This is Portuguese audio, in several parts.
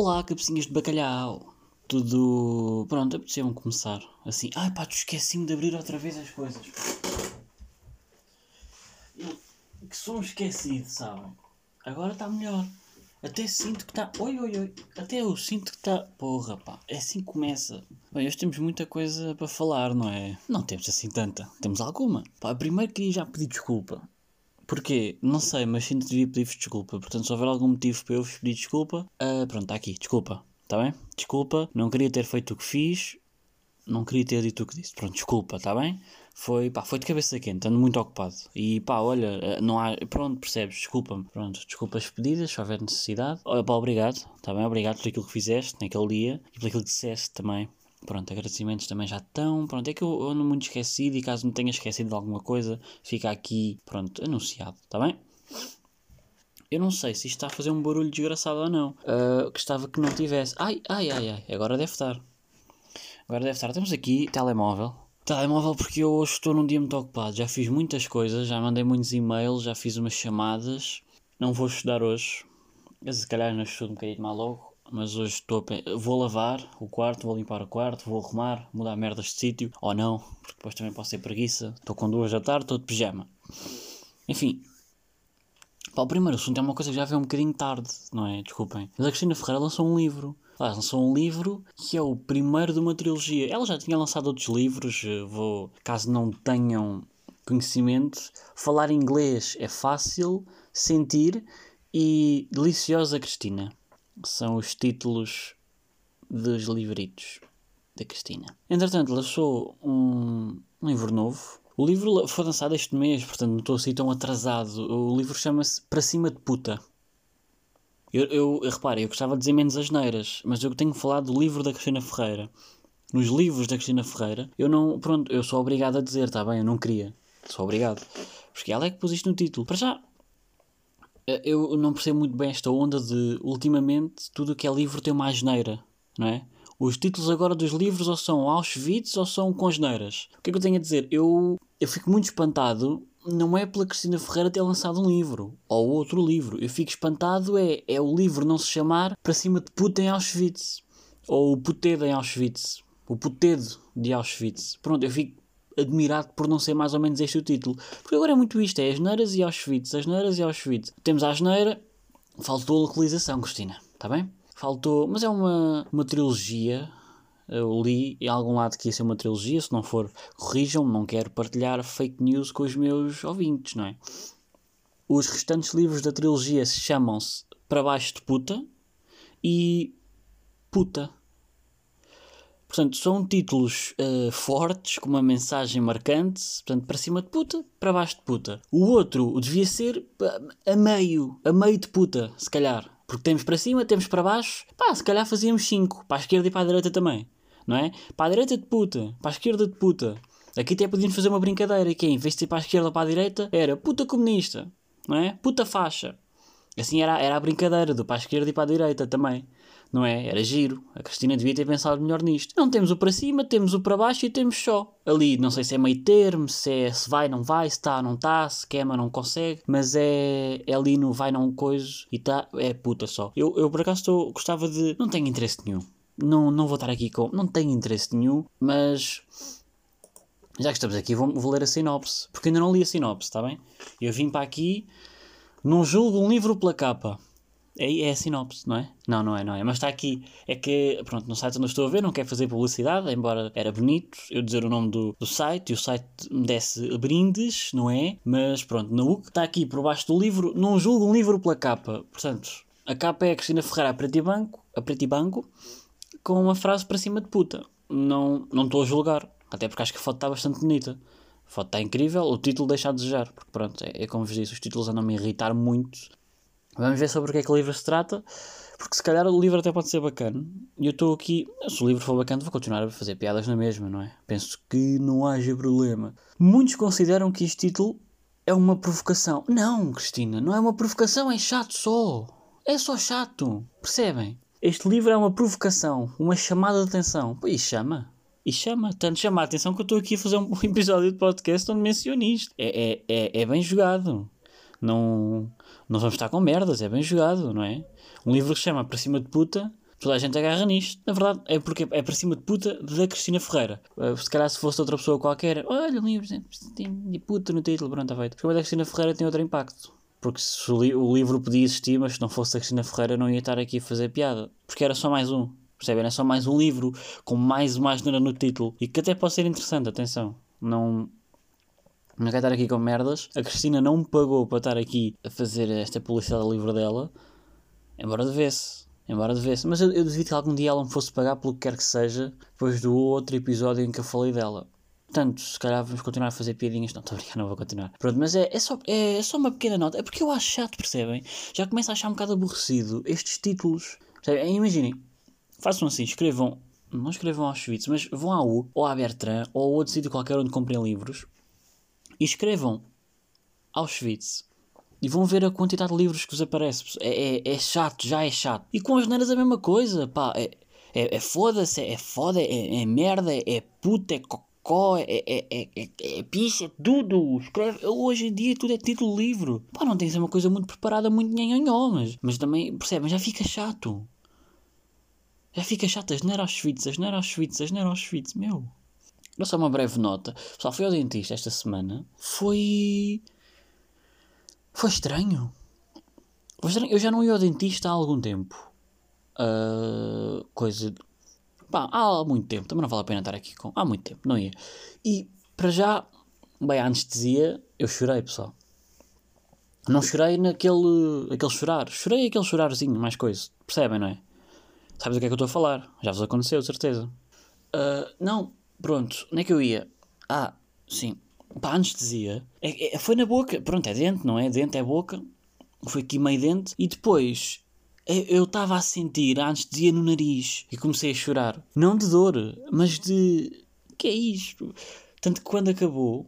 Olá, cabecinhas de bacalhau. Tudo. Pronto, apeteceu-me começar. Assim, ai pá, esqueci-me de abrir outra vez as coisas. Que sou esquecido, sabem? Agora está melhor. Até sinto que está. Oi, oi, oi. Até eu sinto que está. Porra, pá. É assim que começa. Bem, hoje temos muita coisa para falar, não é? Não temos assim tanta. Temos alguma. Pá, primeiro queria já pedir desculpa. Porquê? Não sei, mas sinto que devia pedir-vos desculpa. Portanto, se houver algum motivo para eu vos pedir desculpa, uh, pronto, está aqui. Desculpa. Está bem? Desculpa. Não queria ter feito o que fiz. Não queria ter dito o que disse. Pronto, desculpa, está bem? foi, pá, foi de cabeça quente, ando muito ocupado. E pá, olha, eh, não há, pronto, percebes, desculpa-me, pronto, desculpas pedidas, se houver necessidade. Olha, pá, obrigado, está bem, obrigado por aquilo que fizeste naquele dia e por aquilo que disseste também. Pronto, agradecimentos também já estão. Pronto, é que eu ando muito esquecido e caso me tenha esquecido de alguma coisa, fica aqui, pronto, anunciado, está bem? Eu não sei se isto está a fazer um barulho desgraçado ou não. Uh, gostava que não tivesse. Ai, ai, ai, ai, agora deve estar. Agora deve estar. Temos aqui telemóvel. Telemóvel porque eu hoje estou num dia muito ocupado. Já fiz muitas coisas, já mandei muitos e-mails, já fiz umas chamadas. Não vou estudar hoje. Se calhar não estudo um bocadinho mais logo. Mas hoje estou a... Vou lavar o quarto, vou limpar o quarto, vou arrumar, mudar merdas de sítio. Ou não, porque depois também posso ter preguiça. Estou com duas da tarde, estou de pijama. Enfim. Pá, o primeiro assunto é uma coisa que já veio um bocadinho tarde, não é? Desculpem. Mas a Cristina Ferreira lançou um livro ela lançou um livro que é o primeiro de uma trilogia. Ela já tinha lançado outros livros, eh, vou, caso não tenham conhecimento, falar inglês é fácil, sentir e Deliciosa Cristina. São os títulos dos livritos da Cristina. Entretanto, lançou um, um livro novo. O livro foi lançado este mês, portanto não estou assim tão atrasado. O livro chama-se Para Cima de Puta. Eu, eu, eu eu gostava de dizer menos asneiras, mas eu tenho falado do livro da Cristina Ferreira. Nos livros da Cristina Ferreira, eu não. Pronto, eu sou obrigado a dizer, está bem? Eu não queria. Sou obrigado. Porque ela é que pôs isto no título. Para já, eu não percebo muito bem esta onda de, ultimamente, tudo o que é livro tem uma asneira, não é? Os títulos agora dos livros ou são Auschwitz ou são congeneiras. O que é que eu tenho a dizer? Eu, eu fico muito espantado não é pela Cristina Ferreira ter lançado um livro ou outro livro. Eu fico espantado é, é o livro não se chamar Para cima de puta em Auschwitz ou o putedo em Auschwitz. O putedo de Auschwitz. Pronto, eu fico admirado por não ser mais ou menos este o título. Porque agora é muito isto, é Asneiras e Auschwitz, Asneiras e Auschwitz. Temos a Asneira, faltou a localização, Cristina, está bem? Faltou, mas é uma, uma trilogia eu li em algum lado que ia ser uma trilogia, se não for, corrijam-me, não quero partilhar fake news com os meus ouvintes, não é? Os restantes livros da trilogia chamam-se Para Baixo de Puta e Puta. Portanto, são títulos uh, fortes, com uma mensagem marcante, portanto, para cima de puta, para baixo de puta. O outro devia ser a meio, a meio de puta, se calhar. Porque temos para cima, temos para baixo, pá, se calhar fazíamos 5, para a esquerda e para a direita também não é? Para a direita de puta, para a esquerda de puta. Aqui até podíamos fazer uma brincadeira, que é, em vez de ser para a esquerda ou para a direita, era puta comunista, não é? Puta faixa. Assim era, era a brincadeira, do para a esquerda e para a direita também. Não é? Era giro. A Cristina devia ter pensado melhor nisto. Não temos o para cima, temos o para baixo e temos só. Ali, não sei se é meio termo, se é se vai, não vai, se está, não está, se queima, não consegue. Mas é, é ali no vai, não coisa e está, é puta só. Eu, eu por acaso estou, gostava de. Não tenho interesse nenhum não, não vou estar aqui com. Não tenho interesse nenhum, mas. Já que estamos aqui, vou, vou ler a sinopse. Porque ainda não li a sinopse, está bem? Eu vim para aqui. Não julgo um livro pela capa. É, é a sinopse, não é? Não, não é, não é. Mas está aqui. É que, pronto, no site onde eu estou a ver, não quero fazer publicidade, embora era bonito eu dizer o nome do, do site e o site me desse brindes, não é? Mas pronto, na UC está aqui por baixo do livro. Não julgo um livro pela capa. Portanto, a capa é a Cristina Ferreira a preto e banco, a preto e banco com uma frase para cima de puta. Não estou a julgar, até porque acho que a foto está bastante bonita. A foto está incrível, o título deixa a desejar, porque pronto, é, é como vos disse, os títulos andam-me irritar muito. Vamos ver sobre o que é que o livro se trata, porque se calhar o livro até pode ser bacana. E eu estou aqui, se o livro for bacana, vou continuar a fazer piadas na mesma, não é? Penso que não haja problema. Muitos consideram que este título é uma provocação. Não, Cristina, não é uma provocação, é chato só. É só chato, percebem? Este livro é uma provocação, uma chamada de atenção. E chama. E chama. Tanto chama a atenção que eu estou aqui a fazer um episódio de podcast onde menciono isto. É, é, é, é bem jogado. Não, não vamos estar com merdas, é bem jogado, não é? Um livro que se chama Para Cima de Puta Toda a gente agarra nisto. Na verdade, é porque é para cima de puta da Cristina Ferreira. Uh, se calhar se fosse outra pessoa qualquer, olha, livro, tem puta no título, pronto, está feito. Porque a Cristina Ferreira tem outro impacto. Porque se o, li o, livro podia existir, mas se não fosse a Cristina Ferreira, não ia estar aqui a fazer piada. Porque era só mais um. Percebem? Era só mais um livro com mais uma no título. E que até pode ser interessante, atenção. Não. Não quero estar aqui com merdas. A Cristina não me pagou para estar aqui a fazer esta publicidade do livro dela. Embora devesse. Embora devesse. Mas eu, eu duvido que algum dia ela me fosse pagar pelo que quer que seja, depois do outro episódio em que eu falei dela. Portanto, se calhar vamos continuar a fazer piadinhas. Não, estou a brincar, não vou continuar. Pronto, mas é, é, só, é, é, só uma pequena nota. É porque eu acho chato, percebem? Já começo a achar um bocado aborrecido estes títulos. Percebem? Imaginem, façam assim, escrevam. Não escrevam Auschwitz, mas vão à U, ou à Bertrand, ou a outro sítio qualquer onde comprem livros e escrevam Auschwitz e vão ver a quantidade de livros que vos aparece. É, é, é chato, já é chato. E com as neiras a mesma coisa, pá. É, é, é foda-se, é foda, é, é merda, é puta, é cocó, é, é, é, é, é picha, é tudo. Escreve, hoje em dia tudo é título livro. Pá, não tem que ser uma coisa muito preparada, muito nhanhonhó, mas, mas também, percebem, já fica chato. Já fica chato, as Auschwitz, as Auschwitz, as Auschwitz, meu. Não só uma breve nota. Pessoal, fui ao dentista esta semana. Foi. Foi estranho. Foi estranho. Eu já não ia ao dentista há algum tempo. Uh, coisa. Pá, há muito tempo. Também não vale a pena estar aqui com. Há muito tempo, não ia. E para já. Bem, a anestesia, eu chorei, pessoal. Não chorei naquele. aquele chorar. Chorei aquele chorarzinho, mais coisa. Percebem, não é? Sabes o que é que eu estou a falar? Já vos aconteceu, certeza. Uh, não, Pronto, onde é que eu ia? Ah, sim. Pá, anestesia. É, é, foi na boca. Pronto, é dente, não é? Dente é boca. Foi aqui meio dente. E depois eu estava a sentir a anestesia no nariz e comecei a chorar. Não de dor, mas de. que é isto? Tanto que quando acabou.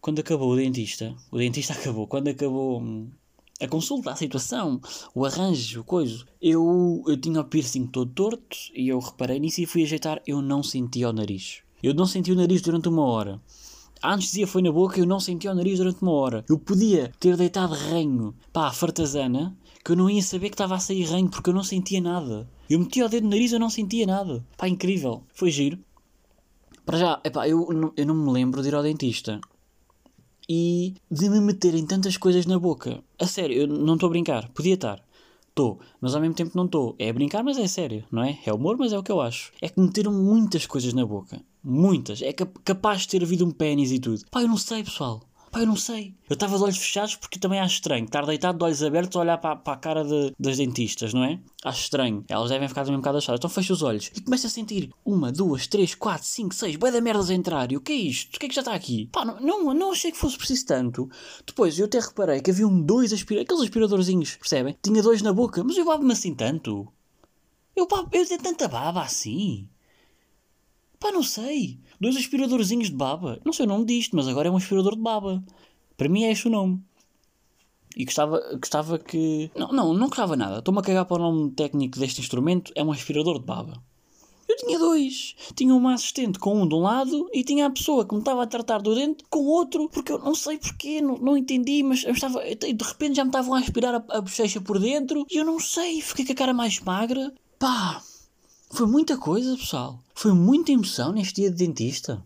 Quando acabou o dentista. O dentista acabou. Quando acabou hum, a consulta, a situação, o arranjo, o coisa. Eu, eu tinha o piercing todo torto e eu reparei nisso e fui ajeitar. Eu não sentia o nariz. Eu não senti o nariz durante uma hora. A anestesia foi na boca e eu não senti o nariz durante uma hora. Eu podia ter deitado ranho a fartazana que eu não ia saber que estava a sair ranho porque eu não sentia nada. Eu metia o dedo no nariz e eu não sentia nada. Pá, incrível. Foi giro. Para já, epá, eu, eu não me lembro de ir ao dentista e de me meterem tantas coisas na boca. A sério, eu não estou a brincar. Podia estar. Estou, mas ao mesmo tempo não estou. É brincar, mas é sério, não é? É humor, mas é o que eu acho. É que meteram muitas coisas na boca. Muitas. É capaz de ter havido um pênis e tudo. Pá, eu não sei, pessoal. Pá, eu não sei. Eu estava de olhos fechados porque também acho estranho estar deitado de olhos abertos a olhar para, para a cara de, das dentistas, não é? Acho estranho. Elas devem ficar também um bocado achadas. Então fecha os olhos e começa a sentir uma, duas, três, quatro, cinco, seis, bué da merdas a entrar. E o que é isto? O que é que já está aqui? Pá, não, não, não achei que fosse preciso tanto. Depois eu até reparei que haviam dois aspiradores, aqueles aspiradorzinhos, percebem? Tinha dois na boca, mas eu babo-me assim tanto. Eu babo, eu tenho tanta baba assim. Pá, não sei. Dois aspiradorzinhos de baba. Não sei o nome disto, mas agora é um aspirador de baba. Para mim é este o nome. E gostava, gostava que. Não, não, não gostava nada. Estou-me a cagar para o nome técnico deste instrumento. É um aspirador de baba. Eu tinha dois. Tinha uma assistente com um de um lado e tinha a pessoa que me estava a tratar do dente com o outro, porque eu não sei porquê, não, não entendi, mas eu estava, de repente já me estavam a aspirar a, a bochecha por dentro e eu não sei, fiquei com a cara mais magra. Pá, foi muita coisa, pessoal. Foi muita emoção neste dia de dentista.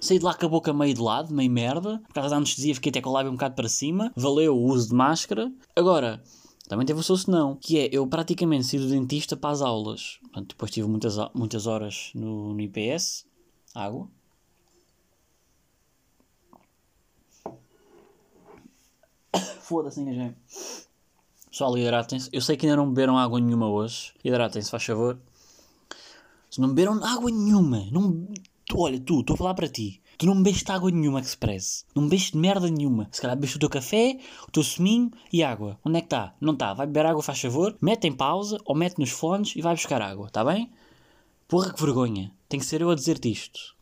Saí de lá com a boca meio de lado, meio merda. Por causa da anestesia fiquei até com o lábio um bocado para cima. Valeu o uso de máscara. Agora, também teve o seu senão, que é eu praticamente saí do dentista para as aulas. Portanto, depois tive muitas, muitas horas no, no IPS. Água. Foda-se, engasguei. Pessoal, hidratem-se. Eu sei que ainda não beberam água nenhuma hoje. Hidratem-se, faz favor. Se não beberam água nenhuma, não... olha, tu, estou a falar para ti. Tu não bebeste água nenhuma express. Não bebeste merda nenhuma. Se calhar bebeste o teu café, o teu suminho e água. Onde é que está? Não está. Vai beber água, faz favor. Mete em pausa ou mete nos fones e vai buscar água. Está bem? Porra, que vergonha. Tem que ser eu a dizer-te isto.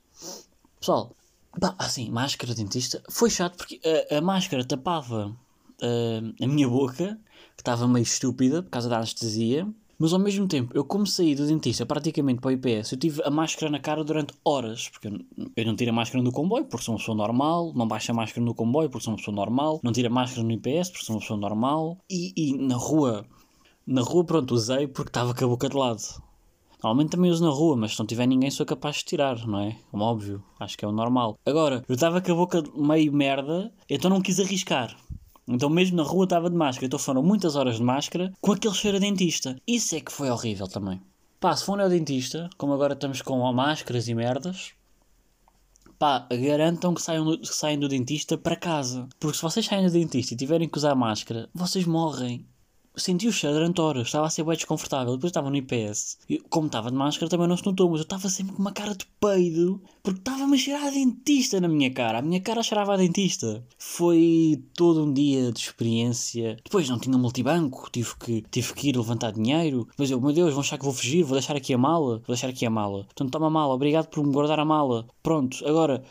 Pessoal, pá, assim, máscara dentista. Foi chato porque a, a máscara tapava uh, a minha boca que estava meio estúpida por causa da anestesia. Mas ao mesmo tempo, eu como saí do dentista praticamente para o IPS, eu tive a máscara na cara durante horas, porque eu não tiro a máscara no comboio porque sou uma pessoa normal, não baixo a máscara no comboio porque sou uma pessoa normal, não tiro a máscara no IPS porque sou uma pessoa normal, e, e na rua Na rua, pronto, usei porque estava com a boca de lado. Normalmente também uso na rua, mas se não tiver ninguém sou capaz de tirar, não é? Como óbvio, acho que é o normal. Agora, eu estava com a boca meio merda, então não quis arriscar. Então mesmo na rua estava de máscara, então foram muitas horas de máscara com aquele cheiro a dentista. Isso é que foi horrível também. Pá, se forem ao dentista, como agora estamos com máscaras e merdas, pá, garantam que saiam, que saiam do dentista para casa. Porque se vocês saem do dentista e tiverem que usar máscara, vocês morrem senti o cheiro durante horas, estava a ser bem desconfortável. Depois estava no IPS, e como estava de máscara também não se notou, mas eu estava sempre com uma cara de peido, porque estava-me a cheirar a dentista na minha cara. A minha cara cheirava a dentista. Foi todo um dia de experiência. Depois não tinha multibanco, tive que, tive que ir levantar dinheiro. Depois eu, meu Deus, vão achar que vou fugir, vou deixar aqui a mala, vou deixar aqui a mala. Portanto, toma a mala, obrigado por me guardar a mala. Pronto, agora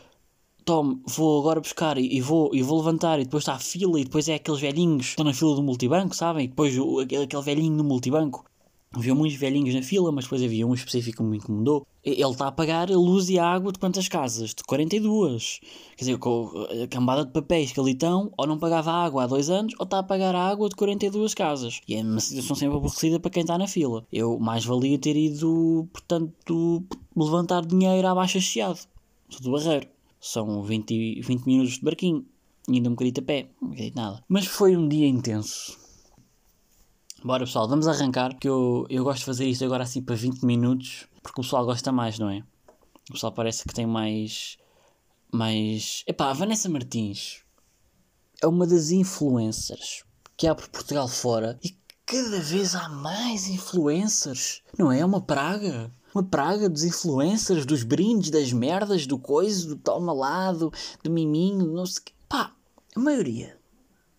tome, vou agora buscar e, e, vou, e vou levantar e depois está a fila e depois é aqueles velhinhos que estão na fila do multibanco, sabem? E depois o, aquele, aquele velhinho no multibanco. Havia muitos velhinhos na fila, mas depois havia um específico que me incomodou. Ele está a pagar a luz e a água de quantas casas? De 42. Quer dizer, com a cambada de papéis que ali estão, ou não pagava água há dois anos, ou está a pagar a água de 42 casas. E é uma situação sempre aborrecida para quem está na fila. Eu mais valia ter ido, portanto, levantar dinheiro à baixa chiado. Sou do barreiro. São 20, 20 minutos de barquinho. Ainda um bocadinho a pé. Não acredito nada. Mas foi um dia intenso. Bora pessoal, vamos arrancar. Que eu, eu gosto de fazer isto agora assim para 20 minutos. Porque o pessoal gosta mais, não é? O pessoal parece que tem mais. Mais. Epá, a Vanessa Martins é uma das influencers que há por Portugal fora e cada vez há mais influencers. Não é? É uma praga uma praga dos influencers, dos brindes, das merdas, do coisa, do toma lá, do, miminho, não sei o Pá, a maioria.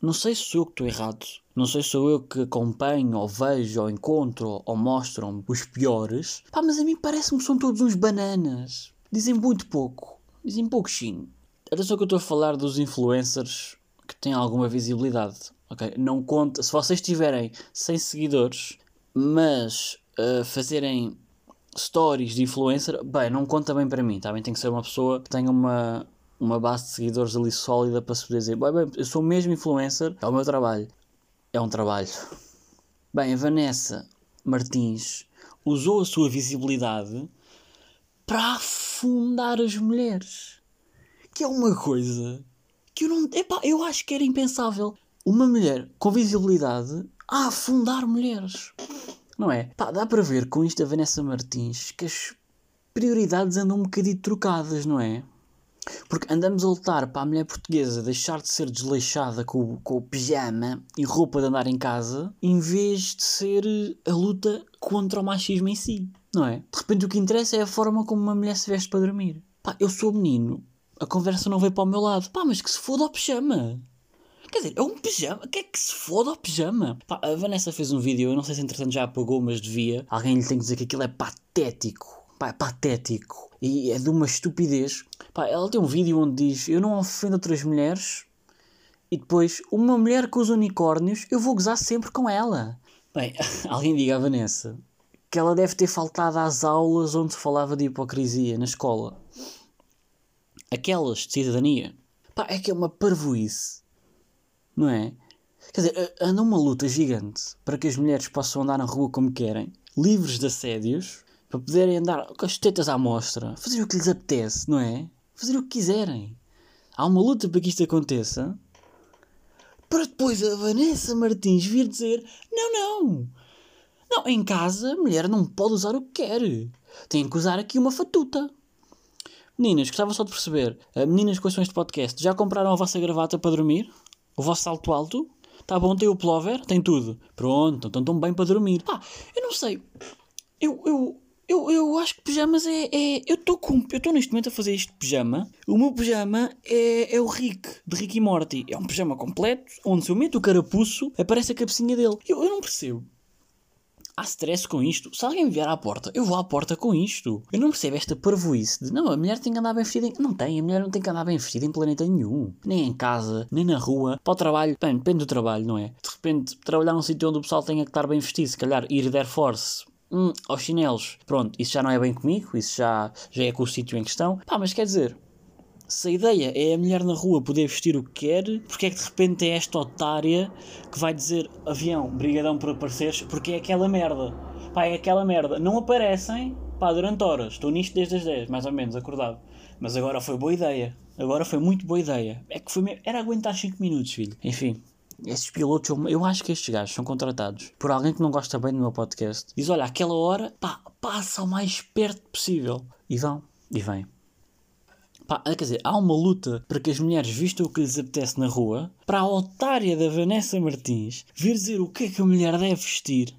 Não sei se sou eu que estou errado. Não sei se sou eu que acompanho, ou vejo, ou encontro, ou mostram os piores. Pá, mas a mim parece-me que são todos uns bananas. Dizem muito pouco. Dizem pouquinho. Atenção que eu estou a falar dos influencers que têm alguma visibilidade. Ok? Não conta. Se vocês tiverem 100 seguidores, mas uh, fazerem stories de influencer, bem, não conta bem para mim, tá? Tem que ser uma pessoa que tenha uma, uma base de seguidores ali sólida para se poder dizer, bem, bem, eu sou mesmo influencer, é o meu trabalho. É um trabalho. Bem, a Vanessa Martins usou a sua visibilidade para afundar as mulheres. Que é uma coisa que eu não. Epá, eu acho que era impensável. Uma mulher com visibilidade a afundar mulheres. Não é? Pá, dá para ver com isto a Vanessa Martins que as prioridades andam um bocadinho trocadas, não é? Porque andamos a lutar para a mulher portuguesa deixar de ser desleixada com, com o pijama e roupa de andar em casa, em vez de ser a luta contra o machismo em si, não é? De repente o que interessa é a forma como uma mulher se veste para dormir. Pá, eu sou menino, a conversa não veio para o meu lado. Pá, mas que se foda o pijama. Quer dizer, é um pijama. Que é que se foda o pijama? Pá, a Vanessa fez um vídeo, eu não sei se entretanto já apagou, mas devia. Alguém lhe tem que dizer que aquilo é patético. Pá, é patético. E é de uma estupidez. Pá, ela tem um vídeo onde diz: Eu não ofendo outras mulheres. E depois, uma mulher com os unicórnios, eu vou gozar sempre com ela. Bem, alguém diga à Vanessa que ela deve ter faltado às aulas onde se falava de hipocrisia na escola. Aquelas de cidadania. Pá, é que é uma parvoíce não é? Quer dizer, anda uma luta gigante para que as mulheres possam andar na rua como querem, livres de assédios, para poderem andar com as tetas à mostra, fazer o que lhes apetece, não é? Fazer o que quiserem. Há uma luta para que isto aconteça, para depois a Vanessa Martins vir dizer: não, não, não, em casa a mulher não pode usar o que quer, tem que usar aqui uma fatuta. Meninas, gostava só de perceber, eh, meninas com este podcast, já compraram a vossa gravata para dormir? O vosso salto alto? Tá bom, tem o plover? Tem tudo. Pronto, então estão bem para dormir. Pá, eu não sei. Eu, eu, eu, eu acho que pijamas é. é eu estou com. Eu estou neste momento a fazer este pijama. O meu pijama é, é o Rick, de Rick e Morty. É um pijama completo, onde se eu meto o carapuço, aparece a cabecinha dele. Eu, eu não percebo há stress com isto. Se alguém me vier à porta, eu vou à porta com isto. Eu não percebo esta parvoíce de não, a mulher tem que andar bem vestida. Em... Não tem, a mulher não tem que andar bem vestida em planeta nenhum. Nem em casa, nem na rua. Para o trabalho, bem, depende do trabalho, não é? De repente, trabalhar num sítio onde o pessoal tenha que estar bem vestido, se calhar ir de Air Force. Hum, aos chinelos. Pronto, isso já não é bem comigo, isso já, já é com o sítio em questão. Pá, mas quer dizer, se a ideia é a mulher na rua poder vestir o que quer, porque é que de repente é esta otária que vai dizer avião, brigadão por apareceres, porque é aquela merda. Pá, é aquela merda. Não aparecem, pá, durante horas. Estou nisto desde as 10, mais ou menos, acordado. Mas agora foi boa ideia. Agora foi muito boa ideia. É que foi mesmo... Era aguentar 5 minutos, filho. Enfim. Esses pilotos, eu, acho que estes gajos são contratados por alguém que não gosta bem do meu podcast. Diz: Olha, aquela hora, pá, passa o mais perto possível. E vão, e vêm. Pá, quer dizer, há uma luta para que as mulheres vistam o que lhes apetece na rua, para a otária da Vanessa Martins vir dizer o que é que a mulher deve vestir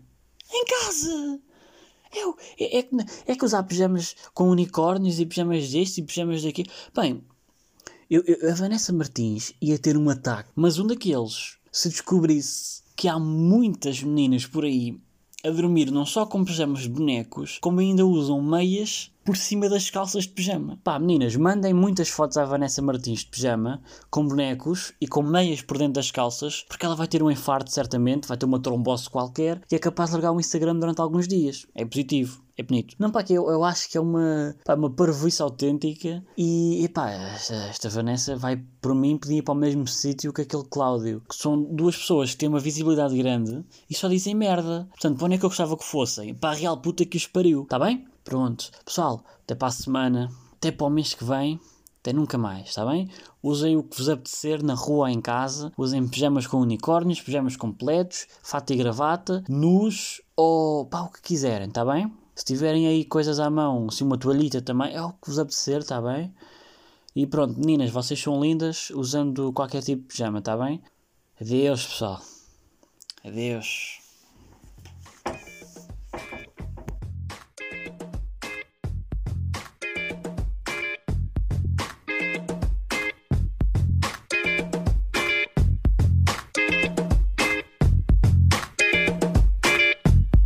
em casa. É, é, é, é que usar pijamas com unicórnios e pijamas deste e pijamas daqui. Bem, eu, eu, a Vanessa Martins ia ter um ataque, mas um daqueles, se descobrisse que há muitas meninas por aí a dormir não só com pijamas de bonecos, como ainda usam meias por cima das calças de pijama. Pá, meninas, mandem muitas fotos à Vanessa Martins de pijama, com bonecos e com meias por dentro das calças, porque ela vai ter um infarto certamente, vai ter uma trombose qualquer e é capaz de largar o Instagram durante alguns dias. É positivo. É bonito. Não, pá, que eu, eu acho que é uma, pá, uma parvoíce autêntica e, e pá, esta, esta Vanessa vai, por mim, pedir ir para o mesmo sítio que aquele Cláudio, que são duas pessoas que têm uma visibilidade grande e só dizem merda. Portanto, para onde é que eu gostava que fossem? Para a real puta que os pariu, tá bem? Pronto. Pessoal, até para a semana, até para o mês que vem, até nunca mais, está bem? Usem o que vos apetecer na rua ou em casa. Usem pijamas com unicórnios, pijamas completos, fato e gravata, nus ou pá, o que quiserem, está bem? Se tiverem aí coisas à mão, se uma toalhita também, é o que vos apetecer, está bem? E pronto, meninas, vocês são lindas usando qualquer tipo de pijama, está bem? Adeus, pessoal. Adeus.